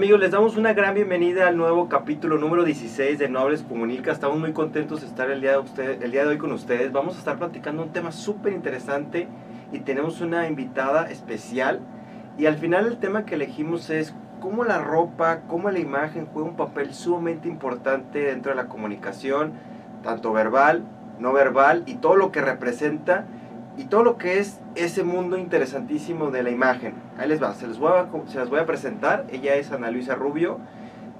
Amigos, les damos una gran bienvenida al nuevo capítulo número 16 de Nobles Comunica. Estamos muy contentos de estar el día de, usted, el día de hoy con ustedes. Vamos a estar platicando un tema súper interesante y tenemos una invitada especial. Y al final el tema que elegimos es cómo la ropa, cómo la imagen juega un papel sumamente importante dentro de la comunicación, tanto verbal, no verbal y todo lo que representa y todo lo que es ese mundo interesantísimo de la imagen. Ahí les va, se, les voy a, se las voy a presentar. Ella es Ana Luisa Rubio.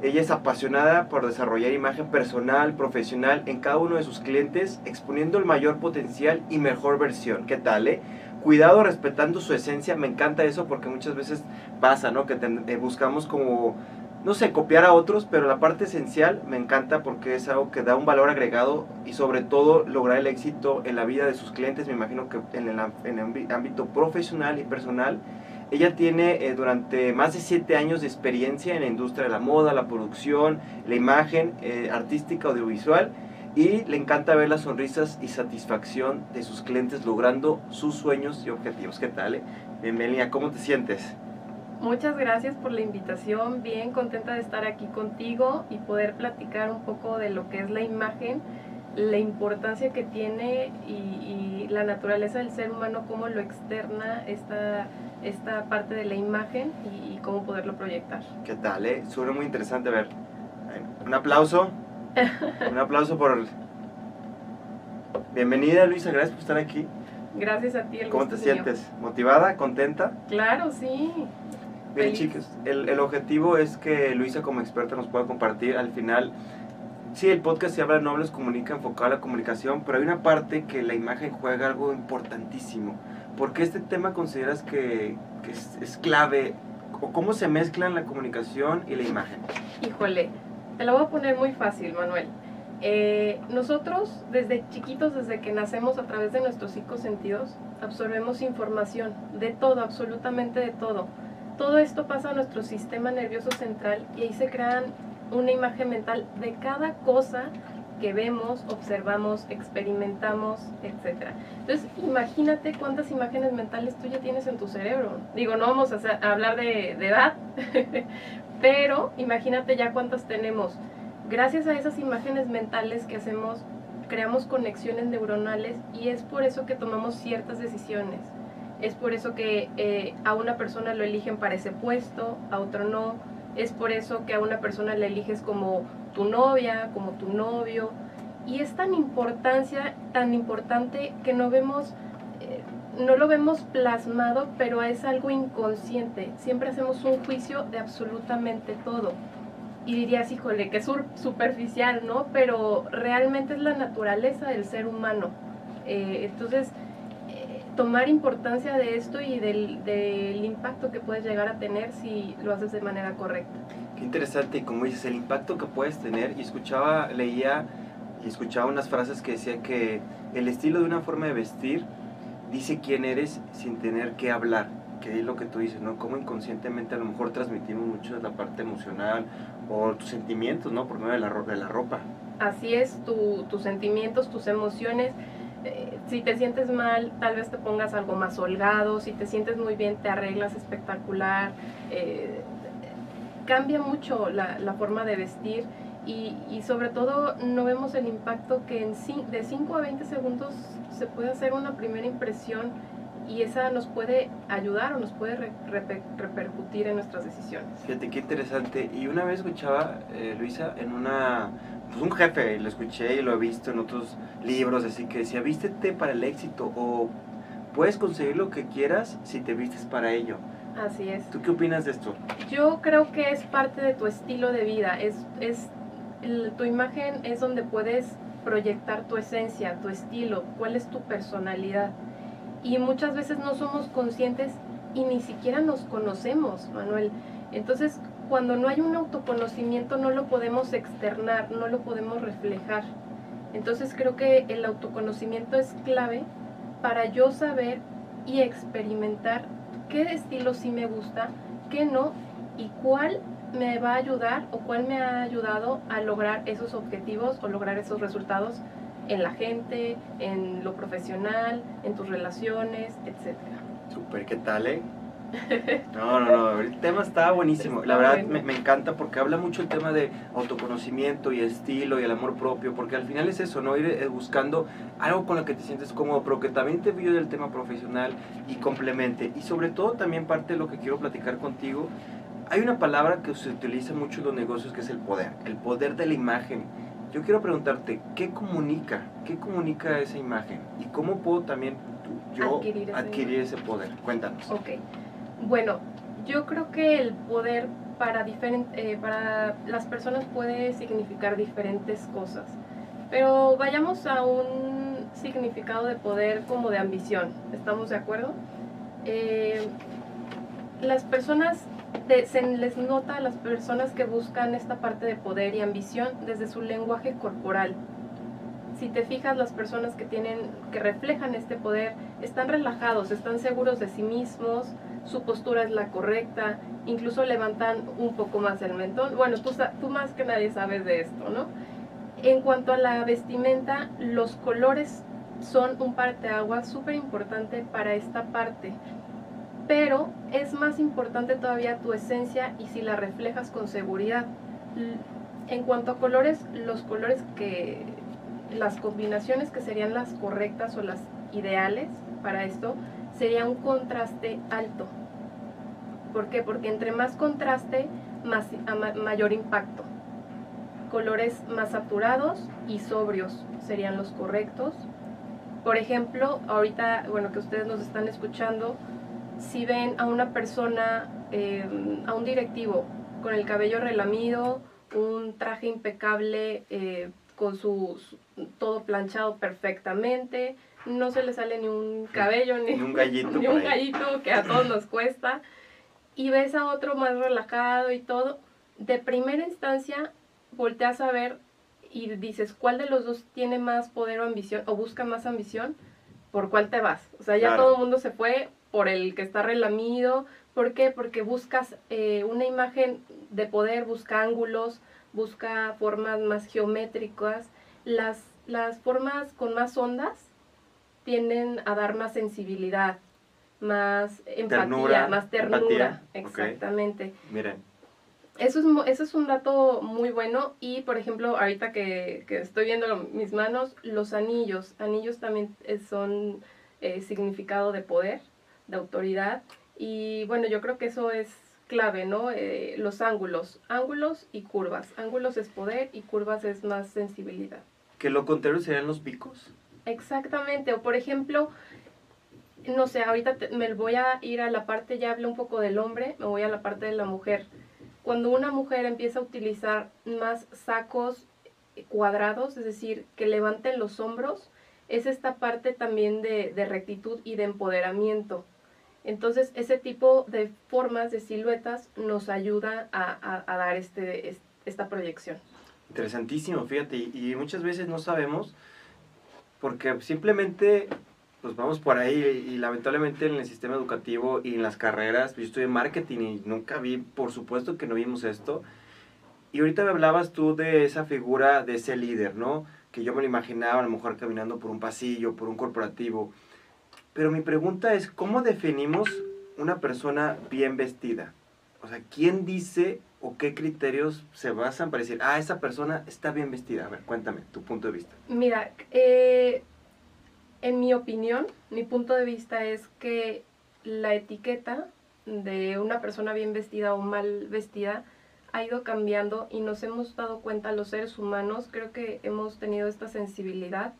Ella es apasionada por desarrollar imagen personal, profesional en cada uno de sus clientes, exponiendo el mayor potencial y mejor versión. ¿Qué tal, eh? Cuidado respetando su esencia, me encanta eso porque muchas veces pasa, ¿no? Que eh, buscamos como no sé, copiar a otros, pero la parte esencial me encanta porque es algo que da un valor agregado y sobre todo lograr el éxito en la vida de sus clientes, me imagino que en el, ámbito profesional y personal. Ella tiene eh, durante más de siete años de experiencia en la industria de la moda, la producción, la imagen eh, artística, audiovisual y le encanta ver las sonrisas y satisfacción de sus clientes logrando sus sueños y objetivos. ¿Qué tal? Eh? Bienvenida, ¿cómo te sientes? Muchas gracias por la invitación, bien contenta de estar aquí contigo y poder platicar un poco de lo que es la imagen, la importancia que tiene y, la naturaleza del ser humano, cómo lo externa esta, esta parte de la imagen y, cómo poderlo proyectar. ¿Qué tal? Eh? Suena muy interesante ver. Un aplauso. un aplauso por... Bienvenida Luisa, gracias por estar aquí. Gracias a ti. El ¿Cómo te sientes? ¿Motivada? ¿Contenta? Claro, sí. Bien, chicos, el, el, objetivo es que Luisa como experta nos pueda compartir al final. Sí, el podcast se habla de Nobles Comunica, enfocado a la comunicación, pero hay una parte que la imagen juega algo importantísimo. ¿Por qué este tema consideras que, que es, es, clave? ¿O cómo se mezclan la comunicación y la imagen? Híjole, te lo voy a poner muy fácil, Manuel. Eh, nosotros desde chiquitos, desde que nacemos a través de nuestros cinco sentidos, absorbemos información de todo, absolutamente de todo todo esto pasa a nuestro sistema nervioso central y ahí se crean una imagen mental de cada cosa que vemos, observamos, experimentamos, etc. Entonces, imagínate cuántas imágenes mentales tú ya tienes en tu cerebro. Digo, no vamos a, hablar de, de edad, pero imagínate ya cuántas tenemos. Gracias a esas imágenes mentales que hacemos, creamos conexiones neuronales y es por eso que tomamos ciertas decisiones es por eso que eh, a una persona lo eligen para ese puesto, a otro no, es por eso que a una persona le eliges como tu novia, como tu novio, y es tan importancia, tan importante que no vemos, eh, no lo vemos plasmado, pero es algo inconsciente. Siempre hacemos un juicio de absolutamente todo. Y dirías, híjole, que es superficial, ¿no? Pero realmente es la naturaleza del ser humano. Eh, entonces, tomar importancia de esto y del, del, impacto que puedes llegar a tener si lo haces de manera correcta. Qué interesante, como dices, el impacto que puedes tener, y escuchaba, leía y escuchaba unas frases que decía que el estilo de una forma de vestir dice quién eres sin tener que hablar, que es lo que tú dices, ¿no? Como inconscientemente a lo mejor transmitimos mucho la parte emocional o tus sentimientos, ¿no? Por medio de la, de la ropa. Así es, tu, tus sentimientos, tus emociones eh, si te sientes mal, tal vez te pongas algo más holgado, si te sientes muy bien, te arreglas espectacular. Eh, cambia mucho la, la, forma de vestir y, y, sobre todo no vemos el impacto que en de 5 a 20 segundos se puede hacer una primera impresión y esa nos puede ayudar o nos puede repercutir en nuestras decisiones. Fíjate qué interesante. Y una vez escuchaba, eh, Luisa, en una pues un jefe, lo escuché y lo he visto en otros libros, así que decía, vístete para el éxito o puedes conseguir lo que quieras si te vistes para ello. Así es. ¿Tú qué opinas de esto? Yo creo que es parte de tu estilo de vida, es, es tu imagen es donde puedes proyectar tu esencia, tu estilo, cuál es tu personalidad. Y muchas veces no somos conscientes y ni siquiera nos conocemos, Manuel. Entonces, cuando no hay un autoconocimiento no lo podemos externar, no lo podemos reflejar. Entonces creo que el autoconocimiento es clave para yo saber y experimentar qué estilo sí me gusta, qué no y cuál me va a ayudar o cuál me ha ayudado a lograr esos objetivos o lograr esos resultados en la gente, en lo profesional, en tus relaciones, etc. Super, ¿qué tal, eh? No, no, no, el tema está buenísimo. La verdad me, me, encanta porque habla mucho el tema de autoconocimiento y estilo y el amor propio, porque al final es eso, ¿no? Ir eh, buscando algo con lo que te sientes cómodo, pero que también te vio del tema profesional y complemente. Y sobre todo también parte de lo que quiero platicar contigo, hay una palabra que se utiliza mucho en los negocios que es el poder, el poder de la imagen. Yo quiero preguntarte, ¿qué comunica? ¿Qué comunica esa imagen? ¿Y cómo puedo también yo adquirir, adquirir ese poder? Cuéntanos. Ok. Bueno, yo creo que el poder para, eh, para las personas puede significar diferentes cosas. Pero vayamos a un significado de poder como de ambición. ¿Estamos de acuerdo? Eh, las personas, se les nota a las personas que buscan esta parte de poder y ambición desde su lenguaje corporal. Si te fijas, las personas que tienen, que reflejan este poder, están relajados, están seguros de sí mismos, su postura es la correcta, incluso levantan un poco más el mentón. Bueno, tú, tú más que nadie sabes de esto, ¿no? En cuanto a la vestimenta, los colores son un parteaguas súper importante para esta parte. Pero es más importante todavía tu esencia y si la reflejas con seguridad. En cuanto a colores, los colores que, las combinaciones que serían las correctas o las ideales para esto, sería un contraste alto. ¿Por qué? Porque entre más contraste, más, mayor impacto. Colores más saturados y sobrios serían los correctos. Por ejemplo, ahorita, bueno, que ustedes nos están escuchando, si ven a una persona, em, a un directivo con el cabello relamido, un traje impecable, eh, con su, todo planchado perfectamente, no se le sale ni un cabello, ni, un gallito, ni un gallito que a todos nos cuesta. Y ves a otro más relajado y todo. De primera instancia, volteas a ver y dices, ¿cuál de los dos tiene más poder o ambición o busca más ambición? ¿Por cuál te vas? O sea, ya todo el mundo se fue por el que está relamido. ¿Por qué? Porque buscas eh, una imagen de poder, busca ángulos, busca formas más geométricas. Las, las formas con más ondas tienden a dar más sensibilidad, más empatía, más ternura. Exactamente. Miren. Eso es, eso es un dato muy bueno y, por ejemplo, ahorita que, estoy viendo mis manos, los anillos. Anillos también son eh, significado de poder, de autoridad. Y bueno, yo creo que eso es clave, ¿no? Eh, los ángulos, ángulos y curvas. Ángulos es poder y curvas es más sensibilidad. ¿Que lo contrario serían los picos? Exactamente, o por ejemplo, no sé, ahorita me voy a ir a la parte, ya hablé un poco del hombre, me voy a la parte de la mujer. Cuando una mujer empieza a utilizar más sacos cuadrados, es decir, que levanten los hombros, es esta parte también de, rectitud y de empoderamiento. Entonces, ese tipo de formas, de siluetas, nos ayuda a, dar este, esta proyección. Interesantísimo, fíjate, y muchas veces no sabemos porque simplemente pues vamos por ahí y, lamentablemente en el sistema educativo y en las carreras, yo en marketing y nunca vi, por supuesto que no vimos esto. Y ahorita me hablabas tú de esa figura de ese líder, ¿no? Que yo me lo imaginaba a lo mejor caminando por un pasillo, por un corporativo. Pero mi pregunta es, ¿cómo definimos una persona bien vestida? O sea, ¿quién dice o qué criterios se basan para decir, ah, esa persona está bien vestida? A ver, cuéntame tu punto de vista. Mira, eh, en mi opinión, mi punto de vista es que la etiqueta de una persona bien vestida o mal vestida ha ido cambiando y nos hemos dado cuenta los seres humanos, creo que hemos tenido esta sensibilidad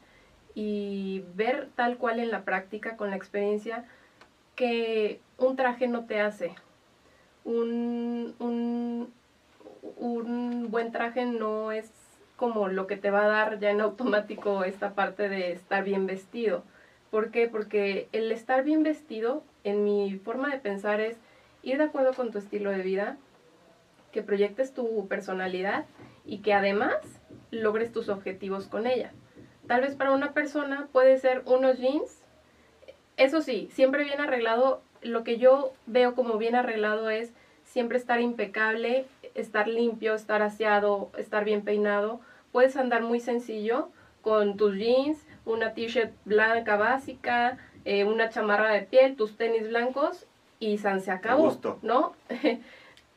y ver tal cual en la práctica, con la experiencia, que un traje no te hace, un, un, buen traje no es como lo que te va a dar ya en automático esta parte de estar bien vestido. ¿Por qué? Porque el estar bien vestido, en mi forma de pensar, es ir de acuerdo con tu estilo de vida, que proyectes tu personalidad y que además logres tus objetivos con ella. Tal vez para una persona puede ser unos jeans, eso sí, siempre bien arreglado lo que yo veo como bien arreglado es siempre estar impecable, estar limpio, estar aseado, estar bien peinado. Puedes andar muy sencillo con tus jeans, una t-shirt blanca básica, eh, una chamarra de piel, tus tenis blancos y San se acabó, ¿no?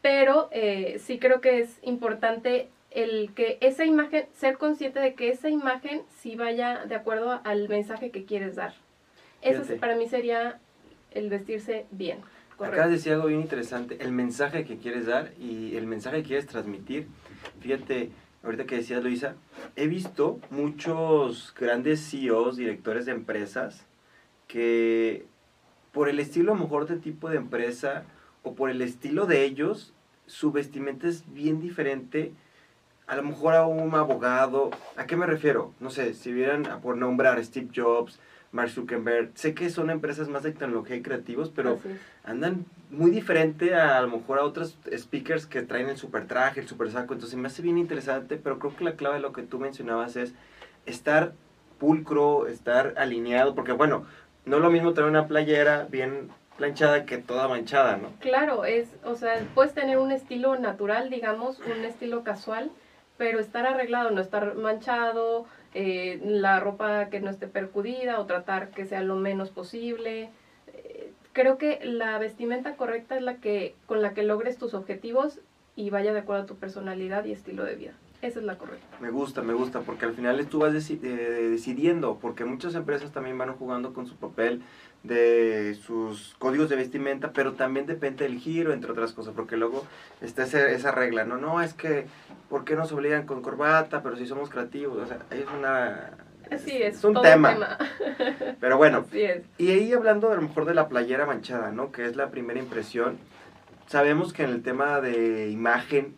Pero eh, sí creo que es importante el que esa imagen, ser consciente de que esa imagen sí vaya de acuerdo al mensaje que quieres dar. Eso para mí sería el vestirse bien. Acá decía algo bien interesante, el mensaje que quieres dar y el mensaje que quieres transmitir. Fíjate, ahorita que decías Luisa, he visto muchos grandes CEOs, directores de empresas, que por el estilo a lo mejor de tipo de empresa o por el estilo de ellos, su vestimenta es bien diferente a lo mejor a un abogado. ¿A qué me refiero? No sé, si vieran por nombrar Steve Jobs, Mark Zuckerberg, sé que son empresas más de tecnología y creativos, pero andan muy diferente a, a lo mejor a otros speakers que traen el super traje, el super saco. Entonces me hace bien interesante, pero creo que la clave de lo que tú mencionabas es estar pulcro, estar alineado, porque bueno, no es lo mismo tener una playera bien planchada que toda manchada, ¿no? Claro, es, o sea, puedes tener un estilo natural, digamos, un estilo casual, pero estar arreglado, no estar manchado, eh, la ropa que no esté percudida o tratar que sea lo menos posible. Eh, creo que la vestimenta correcta es la que con la que logres tus objetivos y vaya de acuerdo a tu personalidad y estilo de vida. Esa es la correcta. Me gusta, me gusta, porque al final tú vas eh, decidiendo, porque muchas empresas también van jugando con su papel de sus códigos de vestimenta, pero también depende del giro, entre otras cosas, porque luego está esa, regla, no, no, es que, ¿por qué nos obligan con corbata? Pero si somos creativos, o sea, es una... Sí, es, un tema. Pero bueno, y ahí hablando a lo mejor de la playera manchada, ¿no? Que es la primera impresión. Sabemos que en el tema de imagen,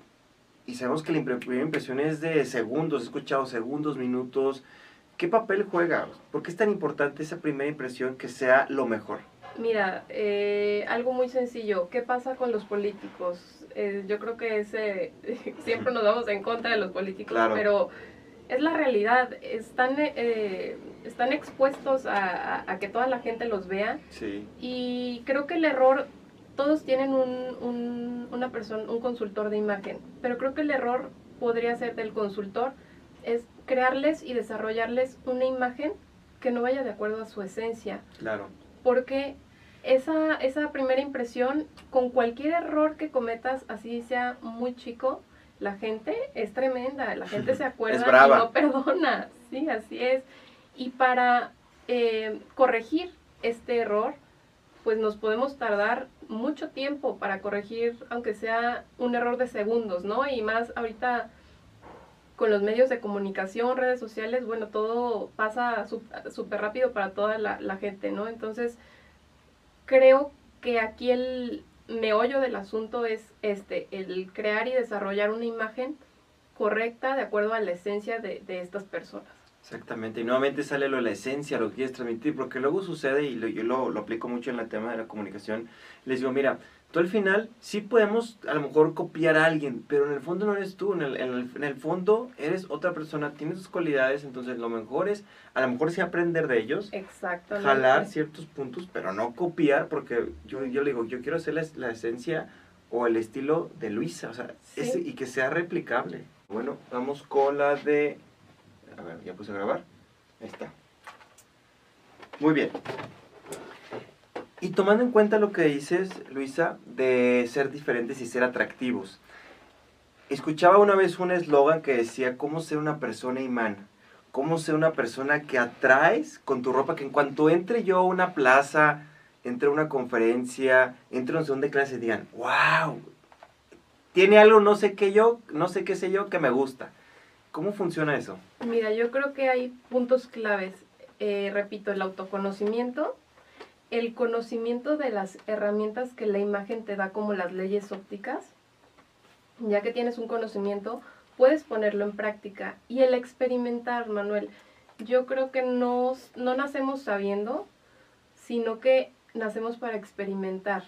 y sabemos que la primera impresión es de segundos, he escuchado segundos, minutos, ¿Qué papel juega? ¿Por qué es tan importante esa primera impresión que sea lo mejor? Mira, eh, algo muy sencillo. ¿Qué pasa con los políticos? Eh, yo creo que ese, siempre nos vamos en contra de los políticos, pero es la realidad. Están, eh, están expuestos a, a, que toda la gente los vea. Sí. Y creo que el error, todos tienen un, un, una persona, un consultor de imagen, pero creo que el error podría ser del consultor es crearles y desarrollarles una imagen que no vaya de acuerdo a su esencia. Claro. Porque esa, esa primera impresión, con cualquier error que cometas, así sea muy chico, la gente es tremenda, la gente se acuerda y no perdona. Sí, así es. Y para eh, corregir este error, pues nos podemos tardar mucho tiempo para corregir, aunque sea un error de segundos, ¿no? Y más ahorita con los medios de comunicación, redes sociales, bueno, todo pasa súper rápido para toda la, gente, ¿no? Entonces, creo que aquí el meollo del asunto es este, el crear y desarrollar una imagen correcta de acuerdo a la esencia de, de estas personas. Exactamente, y nuevamente sale lo de la esencia, lo que quieres transmitir, porque luego sucede, y yo lo, lo aplico mucho en el tema de la comunicación, les digo, mira, tú al final sí podemos a lo mejor copiar a alguien, pero en el fondo no eres tú, en el, en el, fondo eres otra persona, tienes tus cualidades, entonces lo mejor es a lo mejor sí aprender de ellos, jalar ciertos puntos, pero no copiar, porque yo, yo le digo, yo quiero hacer la, esencia o el estilo de Luisa, o sea, y que sea replicable. Bueno, vamos con la de... A ver, ya puse a grabar. Ahí está. Muy bien. Y tomando en cuenta lo que dices, Luisa, de ser diferentes y ser atractivos. Escuchaba una vez un eslogan que decía, ¿cómo ser una persona imán? ¿Cómo ser una persona que atraes con tu ropa? Que en cuanto entre yo a una plaza, entre una conferencia, entre un salón de clase, digan, wow, tiene algo no sé qué yo, no sé qué sé yo, que me gusta. ¿Cómo funciona eso? Mira, yo creo que hay puntos claves. Eh, repito, el autoconocimiento, el conocimiento de las herramientas que la imagen te da como las leyes ópticas, ya que tienes un conocimiento, puedes ponerlo en práctica. Y el experimentar, Manuel, yo creo que no, no nacemos sabiendo, sino que nacemos para experimentar.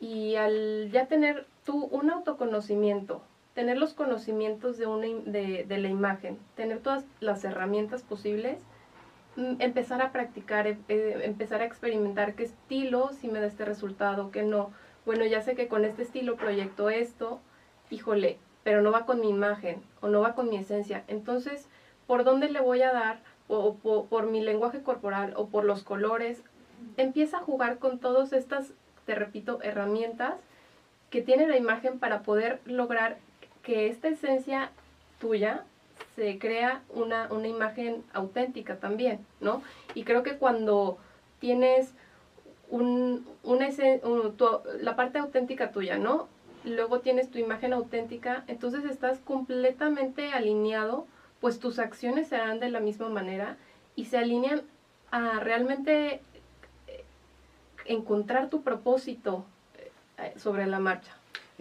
Y al ya tener tú un autoconocimiento, tener los conocimientos de, una, de, de la imagen, tener todas las herramientas posibles, empezar a practicar, em, eh, empezar a experimentar qué estilo si me da este resultado, qué no. Bueno, ya sé que con este estilo proyecto esto, híjole, pero no va con mi imagen o no va con mi esencia. Entonces, ¿por dónde le voy a dar? O, por mi lenguaje corporal o por los colores. Empieza a jugar con todas estas te repito, herramientas que tiene la imagen para poder lograr que esta esencia tuya se crea una, una imagen auténtica también, ¿no? Y creo que cuando tienes un, una la parte auténtica tuya, ¿no? Luego tienes tu imagen auténtica, entonces estás completamente alineado, pues tus acciones serán de la misma manera y se alinean a realmente eh, encontrar tu propósito eh, sobre la marcha.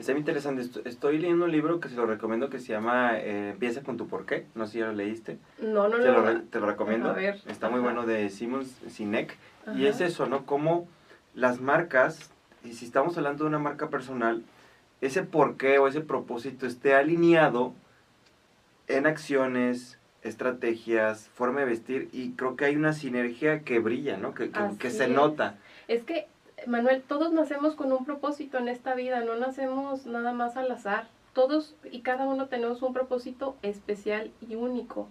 Está muy interesante. Estoy leyendo un libro que se lo recomiendo que se llama eh, Empieza con tu porqué. No sé si ya lo leíste. No, no, te lo, Te lo recomiendo. A ver. Está muy bueno de Simon Sinek. Y es eso, ¿no? Como las marcas, y si estamos hablando de una marca personal, ese porqué o ese propósito esté alineado en acciones, estrategias, forma de vestir, y creo que hay una sinergia que brilla, ¿no? Que, que, se nota. Es que Manuel, todos nacemos con un propósito en esta vida, no nacemos nada más al azar. Todos y cada uno tenemos un propósito especial y único.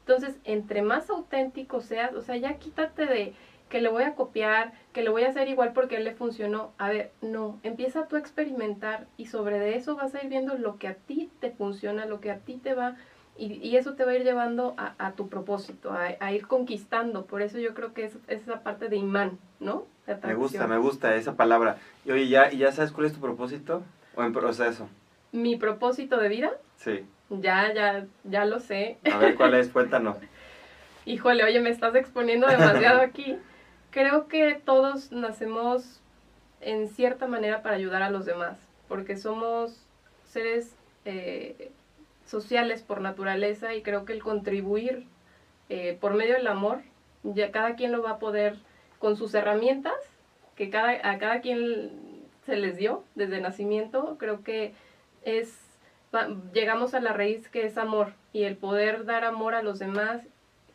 Entonces, entre más auténtico seas, o sea, ya quítate de que le voy a copiar, que le voy a hacer igual porque él le funcionó. A ver, no, empieza tú a experimentar y sobre de eso vas a ir viendo lo que a ti te funciona, lo que a ti te va, y, eso te va a ir llevando a, tu propósito, a, ir conquistando. Por eso yo creo que es, es esa parte de imán, ¿no? Me gusta, me gusta esa palabra. Y oye, ¿ya, ¿ya sabes cuál es tu propósito? ¿O en proceso? ¿Mi propósito de vida? Sí. Ya, ya, ya lo sé. A ver, ¿cuál es? Cuéntanos. Híjole, oye, me estás exponiendo demasiado aquí. Creo que todos nacemos en cierta manera para ayudar a los demás, porque somos seres eh, sociales por naturaleza y creo que el contribuir eh, por medio del amor, ya cada quien lo va a poder con sus herramientas que cada, a cada quien se les dio desde nacimiento, creo que es, llegamos a la raíz que es amor y el poder dar amor a los demás,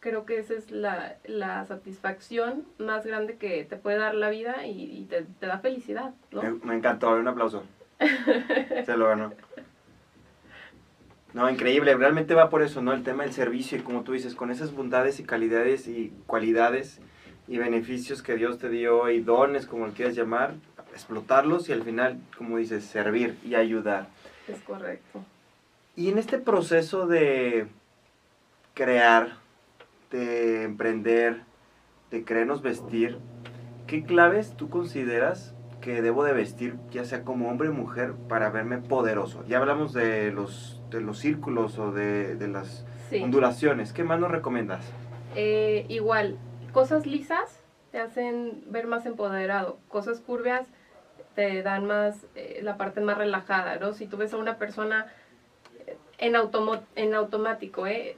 creo que esa es la, la satisfacción más grande que te puede dar la vida y, te, da felicidad. ¿no? Me, encantó, un aplauso. se lo ganó. No, increíble, realmente va por eso, ¿no? El tema del servicio y como tú dices, con esas bondades y calidades y cualidades y beneficios que Dios te dio y dones, como lo quieras llamar, explotarlos y al final, como dices, servir y ayudar. Es correcto. Y en este proceso de crear, de emprender, de querernos vestir, ¿qué claves tú consideras que debo de vestir, ya sea como hombre o mujer, para verme poderoso? Ya hablamos de los, de los círculos o de, las ondulaciones. ¿Qué más nos recomiendas? Eh, igual, cosas lisas te hacen ver más empoderado, cosas curvias te dan más, eh, la parte más relajada, ¿no? Si tú ves a una persona en, en automático, ¿eh?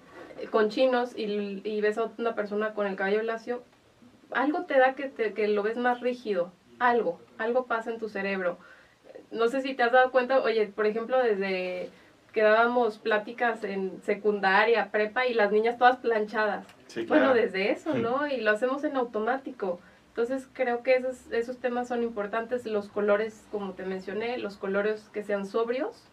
con chinos y, ves a una persona con el cabello lacio, algo te da que, que lo ves más rígido, algo, algo pasa en tu cerebro. No sé si te has dado cuenta, oye, por ejemplo, desde que dábamos pláticas en secundaria, prepa y las niñas todas planchadas. Bueno, desde eso, ¿no? Y lo hacemos en automático. Entonces creo que esos, esos temas son importantes, los colores, como te mencioné, los colores que sean sobrios,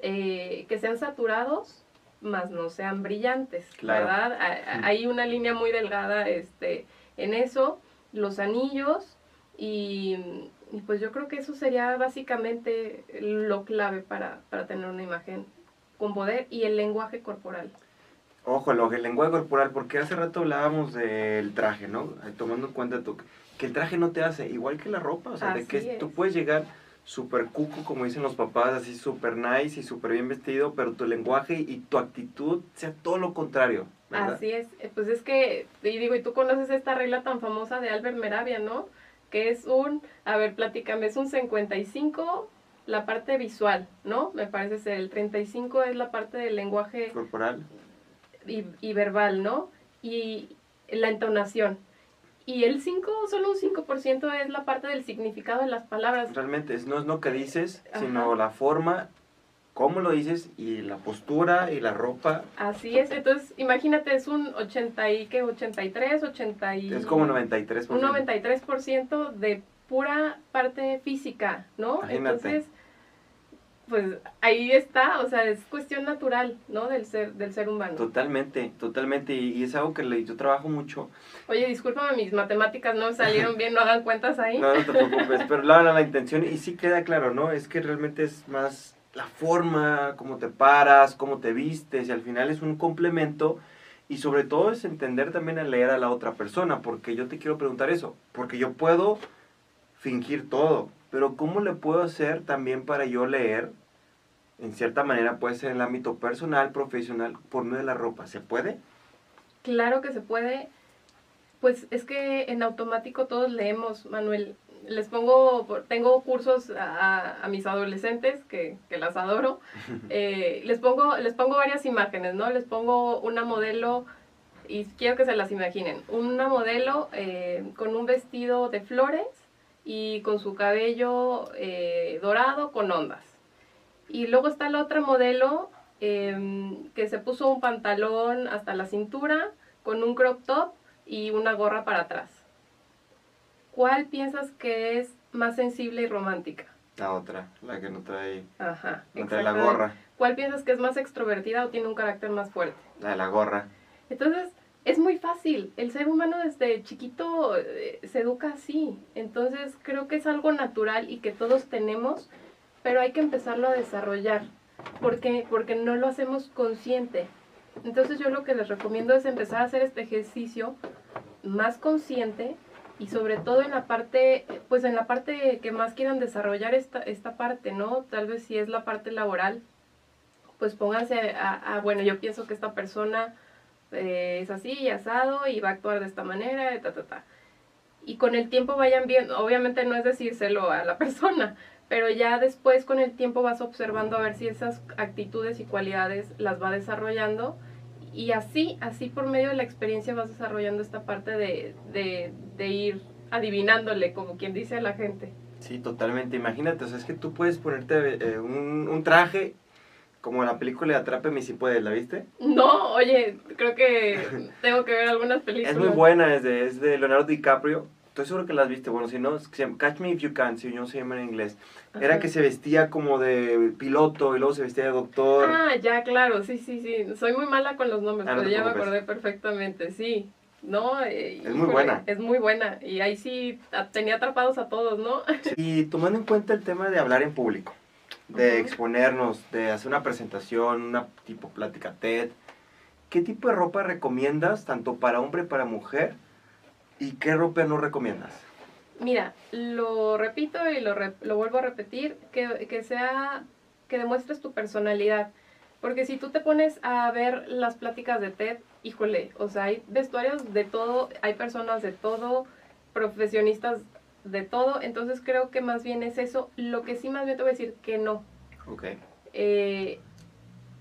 eh, que sean saturados, más no sean brillantes, ¿verdad? Hay una línea muy delgada este, en eso, los anillos y, y, pues yo creo que eso sería básicamente lo clave para, para tener una imagen con poder y el lenguaje corporal. Ojo, el lenguaje corporal, porque hace rato hablábamos del traje, ¿no? Tomando en cuenta tu, que el traje no te hace igual que la ropa, o sea, de que tú puedes llegar súper cuco, como dicen los papás, así súper nice y súper bien vestido, pero tu lenguaje y tu actitud sea todo lo contrario. ¿verdad? Así es, eh, pues es que, y digo, y tú conoces esta regla tan famosa de Albert Meravia, ¿no? Que es un, a ver, platícame, es un 55, la parte visual, ¿no? Me parece ser, el 35 es la parte del lenguaje corporal y, verbal, ¿no? Y la entonación. Y el 5, solo un 5% es la parte del significado de las palabras. Realmente, no es lo que dices, sino la forma, cómo lo dices y la postura y la ropa. Así es, entonces imagínate, es un 80 y, ¿qué? 83, 80 y... Es como 93%. Un 93% de pura parte física, ¿no? Entonces, pues ahí está, o sea, es cuestión natural, ¿no? Del ser, del ser humano. Totalmente, totalmente, y, es algo que le, yo trabajo mucho. Oye, discúlpame, mis matemáticas no salieron bien, no hagan cuentas ahí. No, no te preocupes, pero la, la, la intención, y sí queda claro, ¿no? Es que realmente es más la forma, cómo te paras, cómo te vistes, y al final es un complemento, y sobre todo es entender también a leer a la otra persona, porque yo te quiero preguntar eso, porque yo puedo fingir todo, pero ¿cómo le puedo hacer también para yo leer? En cierta manera puede ser en el ámbito personal, profesional, por medio de la ropa. ¿Se puede? Claro que se puede. Pues es que en automático todos leemos, Manuel. Les pongo, tengo cursos a, mis adolescentes, que, las adoro. Eh, les, pongo, les pongo varias imágenes, ¿no? Les pongo una modelo, y quiero que se las imaginen, una modelo eh, con un vestido de flores, y con su cabello eh, dorado con ondas. Y luego está la otra modelo em, que se puso un pantalón hasta la cintura con un crop top y una gorra para atrás. ¿Cuál piensas que es más sensible y romántica? La otra, la que no trae, Ajá, no trae la gorra. ¿Cuál piensas que es más extrovertida o tiene un carácter más fuerte? La de la gorra. Entonces, es muy fácil. El ser humano desde chiquito eh, se educa así. Entonces creo que es algo natural y que todos tenemos, pero hay que empezarlo a desarrollar. porque Porque no lo hacemos consciente. Entonces yo lo que les recomiendo es empezar a hacer este ejercicio más consciente y sobre todo en la parte, pues en la parte que más quieran desarrollar esta, esta parte, ¿no? Tal vez si es la parte laboral, pues pónganse a bueno, yo pienso que esta persona eh, es así y asado y va a actuar de esta manera, ta, ta, ta. Y con el tiempo vayan viendo, obviamente no es decírselo a la persona, pero ya después con el tiempo vas observando a ver si esas actitudes y cualidades las va desarrollando y así, así por medio de la experiencia vas desarrollando esta parte de, de, ir adivinándole, como quien dice a la gente. Sí, totalmente. Imagínate, o sea, es que tú puedes ponerte eh, un, un, traje como la película de Atrápeme si puedes, ¿la viste? No, oye, creo que tengo que ver algunas películas. Es muy buena, es de, es de Leonardo DiCaprio. Estoy seguro que las viste. Bueno, si no, Catch Me If You Can, si no se llama en inglés. Era que se vestía como de piloto y luego se vestía de doctor. Ah, ya, claro, sí, sí, sí. Soy muy mala con los nombres, ah, pero ya me acordé perfectamente, sí. No, eh, es muy buena. Es muy buena. Y ahí sí tenía atrapados a todos, ¿no? Y tomando en cuenta el tema de hablar en público de exponernos, de hacer una presentación, una tipo plática TED. ¿Qué tipo de ropa recomiendas, tanto para hombre y para mujer? ¿Y qué ropa no recomiendas? Mira, lo repito y lo, lo vuelvo a repetir, que, que, sea, que demuestres tu personalidad. Porque si tú te pones a ver las pláticas de TED, híjole, o sea, hay vestuarios de todo, hay personas de todo, profesionistas de todo, entonces creo que más bien es eso. Lo que sí más bien te voy a decir que no. Ok. Eh,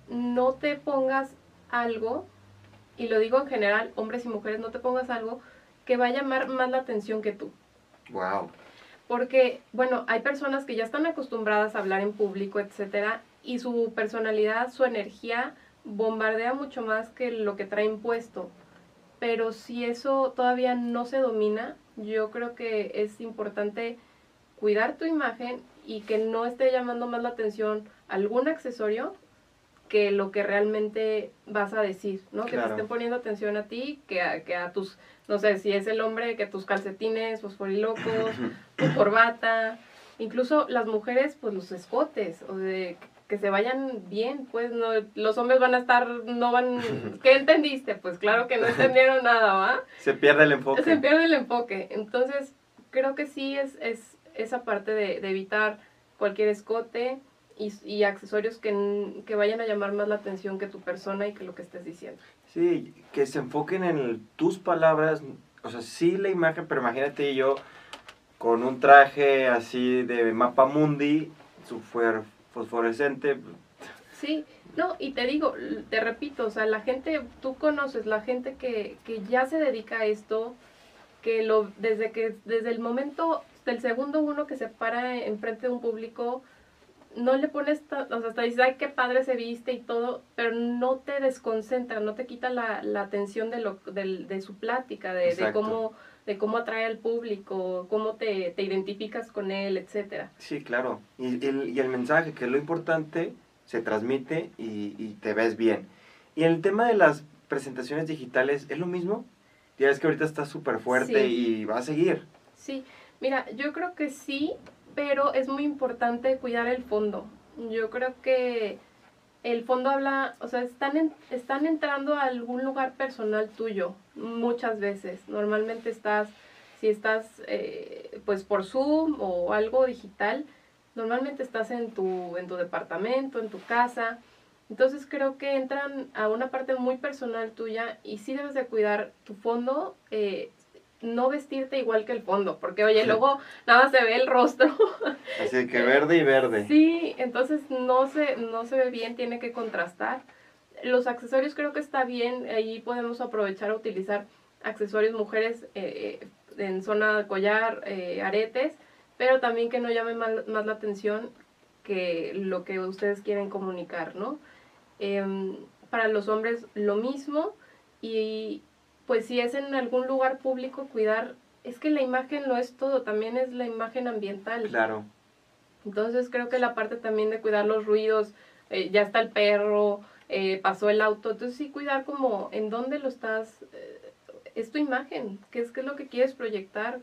no te pongas algo, y lo digo en general, hombres y mujeres, no te pongas algo que va a llamar más la atención que tú. Wow. Porque, bueno, hay personas que ya están acostumbradas a hablar en público, etcétera, y su personalidad, su energía bombardea mucho más que lo que traen puesto. Pero si eso todavía no se domina, yo creo que es importante cuidar tu imagen y que no esté llamando más la atención algún accesorio que lo que realmente vas a decir, ¿no? Que te estén poniendo atención a ti, que a, que a tus, no sé, si es el hombre, que tus calcetines fosforilocos, tu corbata, incluso las mujeres, pues los escotes, o de que se vayan bien, pues no, los hombres van a estar, no van, ¿qué entendiste? Pues claro que no entendieron nada, ¿va? Se pierde el enfoque. Se pierde el enfoque, entonces creo que sí es, es esa parte de, evitar cualquier escote y, y accesorios que, que, vayan a llamar más la atención que tu persona y que lo que estés diciendo. Sí, que se enfoquen en tus palabras, o sea, sí la imagen, pero imagínate yo con un traje así de mapa mundi, súper fosforescente. Sí, no, y te digo, te repito, o sea, la gente, tú conoces, la gente que, que ya se dedica a esto, que lo, desde que, desde el momento, del segundo uno que se para enfrente de un público, no le pones, o sea, hasta dices, ay, qué padre se viste y todo, pero no te desconcentra, no te quita la, la atención de, lo, de, de su plática, de, de, cómo, de cómo atrae al público, cómo te, te identificas con él, etcétera. Sí, claro. Y el, y el mensaje, que es lo importante, se transmite y, y te ves bien. Y en el tema de las presentaciones digitales, ¿es lo mismo? Ya ves que ahorita está súper fuerte Sí. y va a seguir. Sí, mira, yo creo que sí, pero es muy importante cuidar el fondo. Yo creo que el fondo habla, o sea, están, están entrando a algún lugar personal tuyo muchas veces. Normalmente estás, si estás eh, pues por Zoom o algo digital, normalmente estás en tu, en tu departamento, en tu casa. Entonces creo que entran a una parte muy personal tuya y sí debes de cuidar tu fondo, eh, no vestirte igual que el fondo, porque oye, luego nada más se ve el rostro. Así que verde y verde. Sí, entonces no se, no se ve bien, tiene que contrastar. Los accesorios creo que está bien, ahí podemos aprovechar a utilizar accesorios mujeres eh, eh, en zona de collar, eh, aretes, pero también que no llame mal- más la atención que lo que ustedes quieren comunicar, ¿no? Em, para los hombres lo mismo y pues si es en algún lugar público cuidar, es que la imagen no es todo, también es la imagen ambiental. Claro. Entonces creo que la parte también de cuidar los ruidos, eh, ya está el perro, eh, pasó el auto, entonces sí cuidar como en dónde lo estás, eh, es tu imagen, qué es, qué es lo que quieres proyectar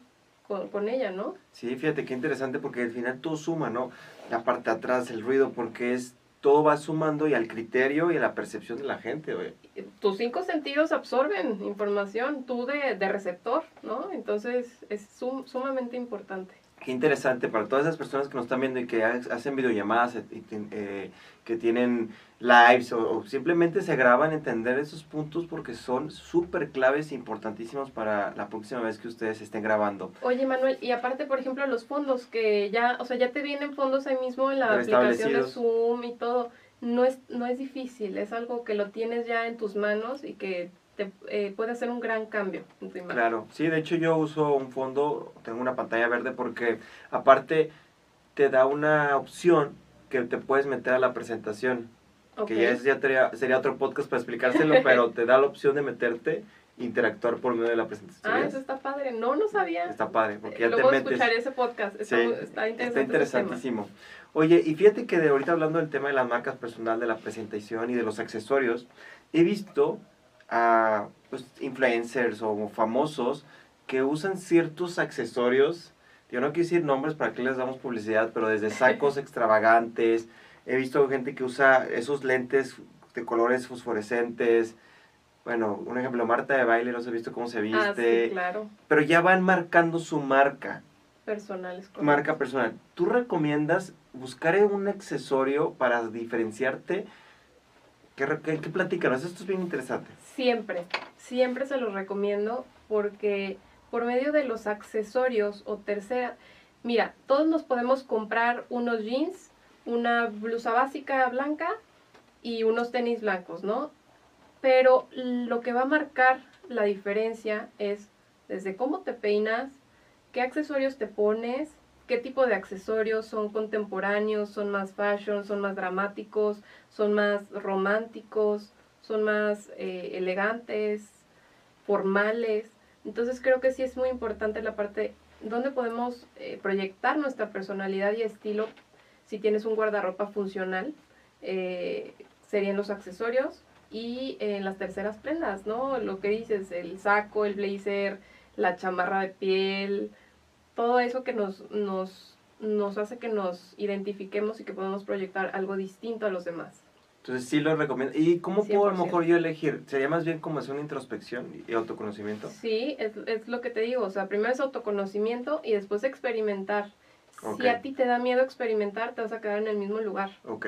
con, con ella, ¿no? Sí, fíjate qué interesante porque al final todo suma, ¿no? La parte de atrás, el ruido, porque es todo va sumando y al criterio y a la percepción de la gente, güey. Tus cinco sentidos absorben información, tú de, de receptor, ¿no? Entonces es sum- sumamente importante. Qué interesante para todas esas personas que nos están viendo y que ha- hacen videollamadas, eh, eh, que tienen lives o, o simplemente se graban, entender esos puntos porque son súper claves e importantísimos para la próxima vez que ustedes estén grabando. Oye, Manuel, y aparte, por ejemplo, los fondos, que ya, o sea, ya te vienen fondos ahí mismo en la aplicación de. Zoom y todo. No es, no es difícil, es algo que lo tienes ya en tus manos y que te eh, puede hacer un gran cambio en tu imagen. Claro, sí, de hecho yo uso un fondo, tengo una pantalla verde porque aparte te da una opción que te puedes meter a la presentación. Ok. que ya, es, ya sería, sería otro podcast para explicárselo, pero te da la opción de meterte, interactuar por medio de la presentación. Ah, eso está padre. No, no sabía. Está padre, porque Eh, ya te Luego metes. escucharé ese podcast. Está, Sí, está interesante. Está interesantísimo. Oye, y fíjate que de ahorita hablando del tema de las marcas personal, de la presentación y de los accesorios, he visto a pues, influencers o famosos que usan ciertos accesorios. Yo no quiero decir nombres para que les damos publicidad, pero desde sacos extravagantes. He visto gente que usa esos lentes de colores fosforescentes. Bueno, un ejemplo, Marta de baile, los he visto cómo se viste. Ah, sí, claro. Pero ya van marcando su marca Personales. correcto. marca personal. ¿Tú recomiendas buscar un accesorio para diferenciarte? ¿Qué, qué, qué platícanos? Esto es bien interesante. Siempre, siempre se los recomiendo porque por medio de los accesorios o tercera, mira, todos nos podemos comprar unos jeans, una blusa básica blanca y unos tenis blancos, ¿no? Pero lo que va a marcar la diferencia es desde cómo te peinas, qué accesorios te pones, qué tipo de accesorios son contemporáneos, son más fashion, son más dramáticos, son más románticos, son más eh, elegantes, formales. Entonces creo que sí es muy importante la parte donde podemos eh, proyectar nuestra personalidad y estilo. Si tienes un guardarropa funcional, eh, serían los accesorios y en las terceras prendas, ¿no? Lo que dices, el saco, el blazer, la chamarra de piel, todo eso que nos, nos, nos hace que nos identifiquemos y que podemos proyectar algo distinto a los demás. Entonces sí lo recomiendo. ¿Y cómo puedo a lo 100%. mejor yo elegir? ¿Sería más bien como hacer una introspección y autoconocimiento? Sí, es, es lo que te digo. O sea, primero es autoconocimiento y después experimentar. Si a ti te da miedo experimentar, te vas a quedar en el mismo lugar. Ok.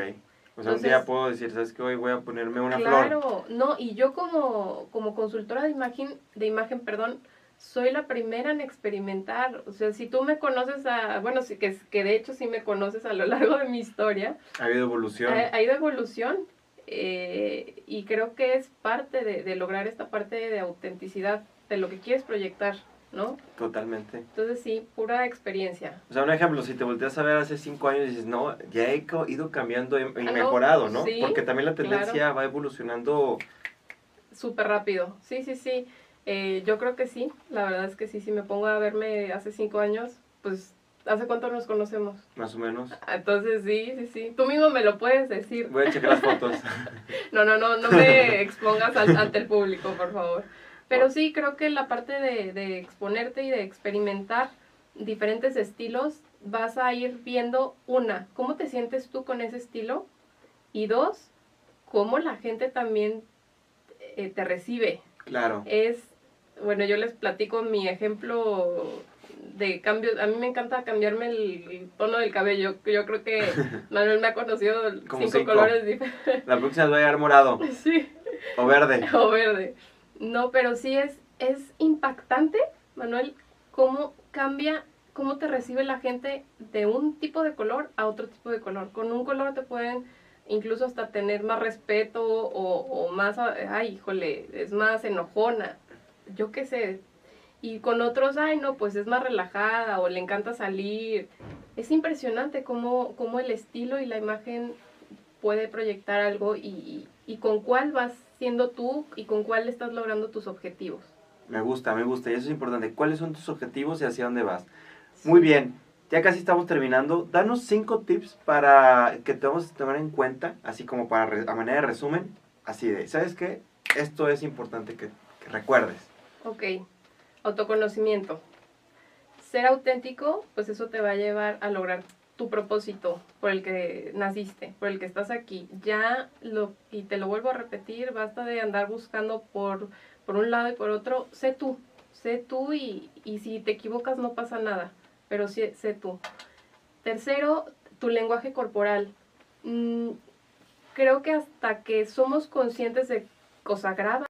O sea, un Entonces- día puedo decir, ¿sabes qué? Hoy voy a ponerme una claro, flor. no, y yo como, como consultora de imagen, de imagen, perdón, soy la primera en experimentar. O sea, si tú me conoces a, bueno, sí, que, que de hecho sí me conoces a lo largo de mi historia, Ha habido evolución. ha, ha ido evolución. eh, y creo que es parte de, de lograr esta parte de autenticidad, de lo que quieres proyectar, ¿no? Totalmente. Entonces sí, pura experiencia. O sea, un ejemplo, si te volteas a ver hace cinco años y dices, no, ya he ido cambiando y, Ah, mejorado, ¿no? sí, Porque también la tendencia claro. va evolucionando. Súper rápido. Sí, sí, sí. Eh, yo creo que sí, la verdad es que sí, si me pongo a verme hace cinco años, pues ¿hace cuánto nos conocemos? Más o menos. Entonces sí, sí, sí, tú mismo me lo puedes decir. Voy a checar las fotos. no, no, no, no me expongas al, ante el público, por favor. Pero sí, creo que la parte de, de exponerte y de experimentar diferentes estilos, vas a ir viendo, una, cómo te sientes tú con ese estilo y dos, cómo la gente también eh, te recibe. Claro. Es, bueno, yo les platico mi ejemplo de cambio. A mí me encanta cambiarme el, el tono del cabello. Yo creo que Manuel me ha conocido Como cinco, cinco. colores diferentes. La próxima voy a dar morado Sí, o verde. o verde. No, pero sí es, es impactante, Manuel, cómo cambia, cómo te recibe la gente de un tipo de color a otro tipo de color. Con un color te pueden incluso hasta tener más respeto o, más, ay, híjole, es más enojona, yo qué sé. Y con otros, ay, no, pues es más relajada o le encanta salir. Es impresionante cómo, cómo el estilo y la imagen puede proyectar algo y, y con cuál vas siendo tú y con cuál estás logrando tus objetivos. Me gusta, me gusta. Y eso es importante. ¿Cuáles son tus objetivos y hacia dónde vas? Muy bien. Ya casi estamos terminando. Danos cinco tips para que te vamos a tomar en cuenta, así como para a manera de resumen, así de, ¿sabes qué? Esto es importante que, que recuerdes. Ok, autoconocimiento. Ser auténtico, pues eso te va a llevar a lograr tu propósito por el que naciste, por el que estás aquí. Ya lo, y te lo vuelvo a repetir, basta de andar buscando por, por un lado y por otro. Sé tú, sé tú y, y si te equivocas no pasa nada, pero sí, sé tú. Tercero, tu lenguaje corporal. Mm, creo que hasta que somos conscientes de cosa grave